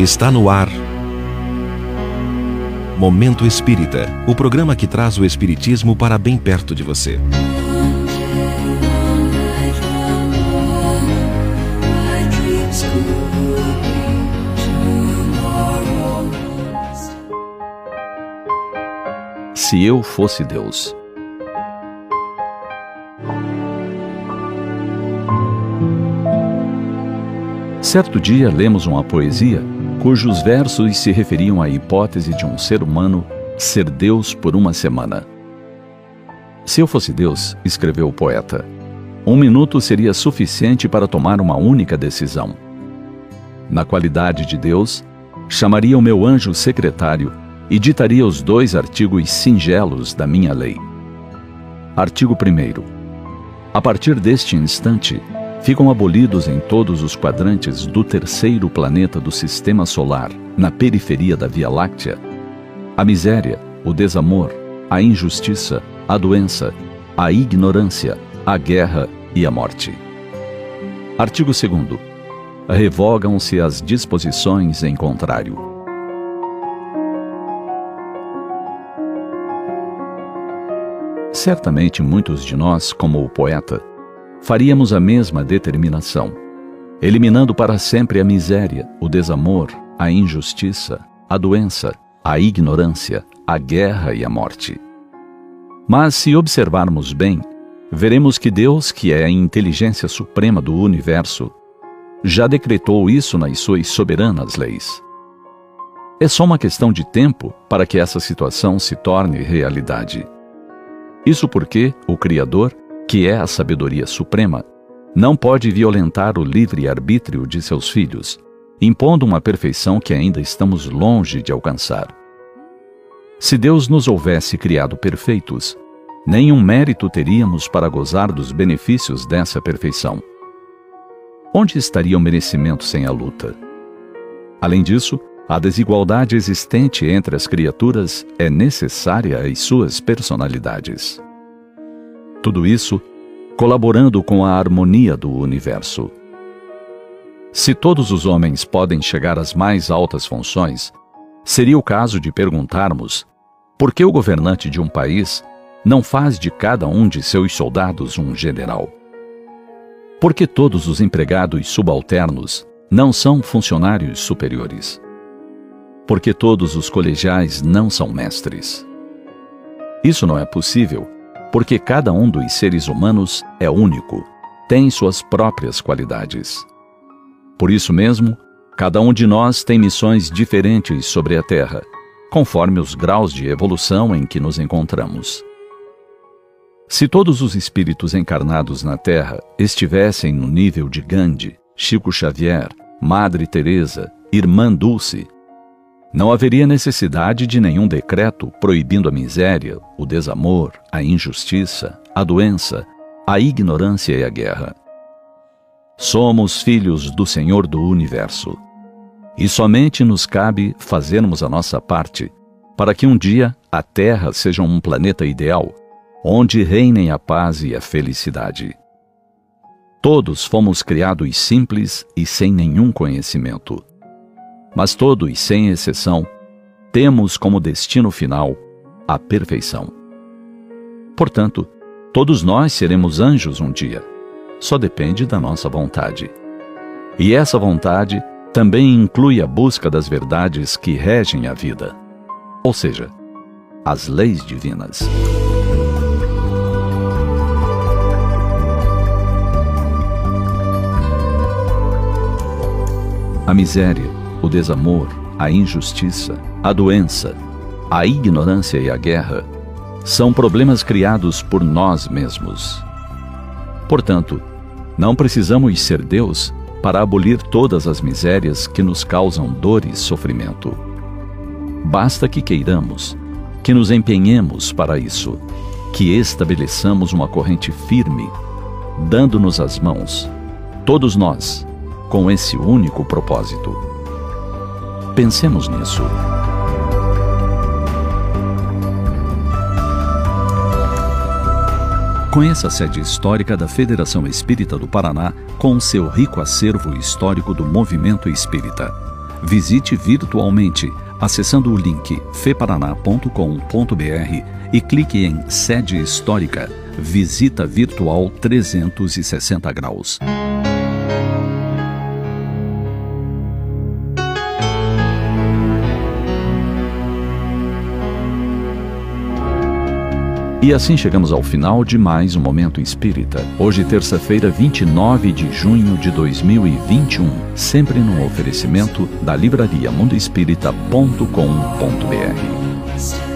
Está no ar. Momento Espírita o programa que traz o Espiritismo para bem perto de você. Se eu fosse Deus. Certo dia lemos uma poesia cujos versos se referiam à hipótese de um ser humano ser Deus por uma semana. Se eu fosse Deus, escreveu o poeta, um minuto seria suficiente para tomar uma única decisão. Na qualidade de Deus, chamaria o meu anjo secretário e ditaria os dois artigos singelos da minha lei. Artigo 1. A partir deste instante, ficam abolidos em todos os quadrantes do terceiro planeta do sistema solar, na periferia da Via Láctea, a miséria, o desamor, a injustiça, a doença, a ignorância, a guerra e a morte. Artigo 2. Revogam-se as disposições em contrário. Certamente muitos de nós, como o poeta, faríamos a mesma determinação, eliminando para sempre a miséria, o desamor, a injustiça, a doença, a ignorância, a guerra e a morte. Mas se observarmos bem, veremos que Deus, que é a inteligência suprema do universo, já decretou isso nas suas soberanas leis. É só uma questão de tempo para que essa situação se torne realidade. Isso porque o Criador que é a sabedoria suprema, não pode violentar o livre-arbítrio de seus filhos, impondo uma perfeição que ainda estamos longe de alcançar. Se Deus nos houvesse criado perfeitos, nenhum mérito teríamos para gozar dos benefícios dessa perfeição. Onde estaria o merecimento sem a luta? Além disso, a desigualdade existente entre as criaturas é necessária às suas personalidades. Tudo isso colaborando com a harmonia do universo. Se todos os homens podem chegar às mais altas funções, seria o caso de perguntarmos por que o governante de um país não faz de cada um de seus soldados um general? Por que todos os empregados subalternos não são funcionários superiores? Por que todos os colegiais não são mestres? Isso não é possível porque cada um dos seres humanos é único, tem suas próprias qualidades. Por isso mesmo, cada um de nós tem missões diferentes sobre a Terra, conforme os graus de evolução em que nos encontramos. Se todos os espíritos encarnados na Terra estivessem no nível de Gandhi, Chico Xavier, Madre Teresa, Irmã Dulce, não haveria necessidade de nenhum decreto proibindo a miséria, o desamor, a injustiça, a doença, a ignorância e a guerra. Somos filhos do Senhor do Universo. E somente nos cabe fazermos a nossa parte para que um dia a Terra seja um planeta ideal, onde reinem a paz e a felicidade. Todos fomos criados simples e sem nenhum conhecimento mas todos, sem exceção, temos como destino final a perfeição. Portanto, todos nós seremos anjos um dia. Só depende da nossa vontade. E essa vontade também inclui a busca das verdades que regem a vida, ou seja, as leis divinas. A miséria, o desamor, a injustiça, a doença, a ignorância e a guerra são problemas criados por nós mesmos. Portanto, não precisamos ser Deus para abolir todas as misérias que nos causam dor e sofrimento. Basta que queiramos, que nos empenhemos para isso, que estabeleçamos uma corrente firme, dando-nos as mãos, todos nós, com esse único propósito Pensemos nisso. Conheça a sede histórica da Federação Espírita do Paraná com seu rico acervo histórico do movimento espírita. Visite virtualmente acessando o link feparaná.com.br e clique em Sede Histórica. Visita virtual 360 graus. E assim chegamos ao final de mais um Momento Espírita. Hoje, terça-feira, 29 de junho de 2021. Sempre num oferecimento da livraria mundoespírita.com.br.